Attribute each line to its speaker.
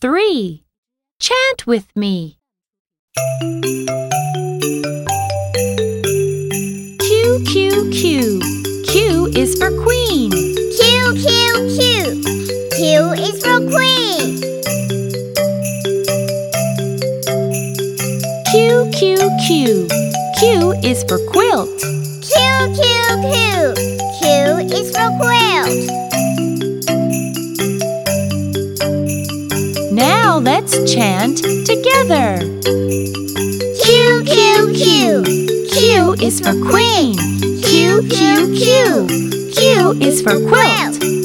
Speaker 1: 3. Chant with me. Q, Q, Q. Q is for Queen.
Speaker 2: Q, Q, Q. Q is for Queen.
Speaker 1: Q, Q, Q. Q is for Quilt.
Speaker 2: Q, Q, Q. Q is for quilt.
Speaker 1: Now let's chant together.
Speaker 2: Q, Q, Q.
Speaker 1: Q is for Queen. Q, Q, Q. Q is for Quilt.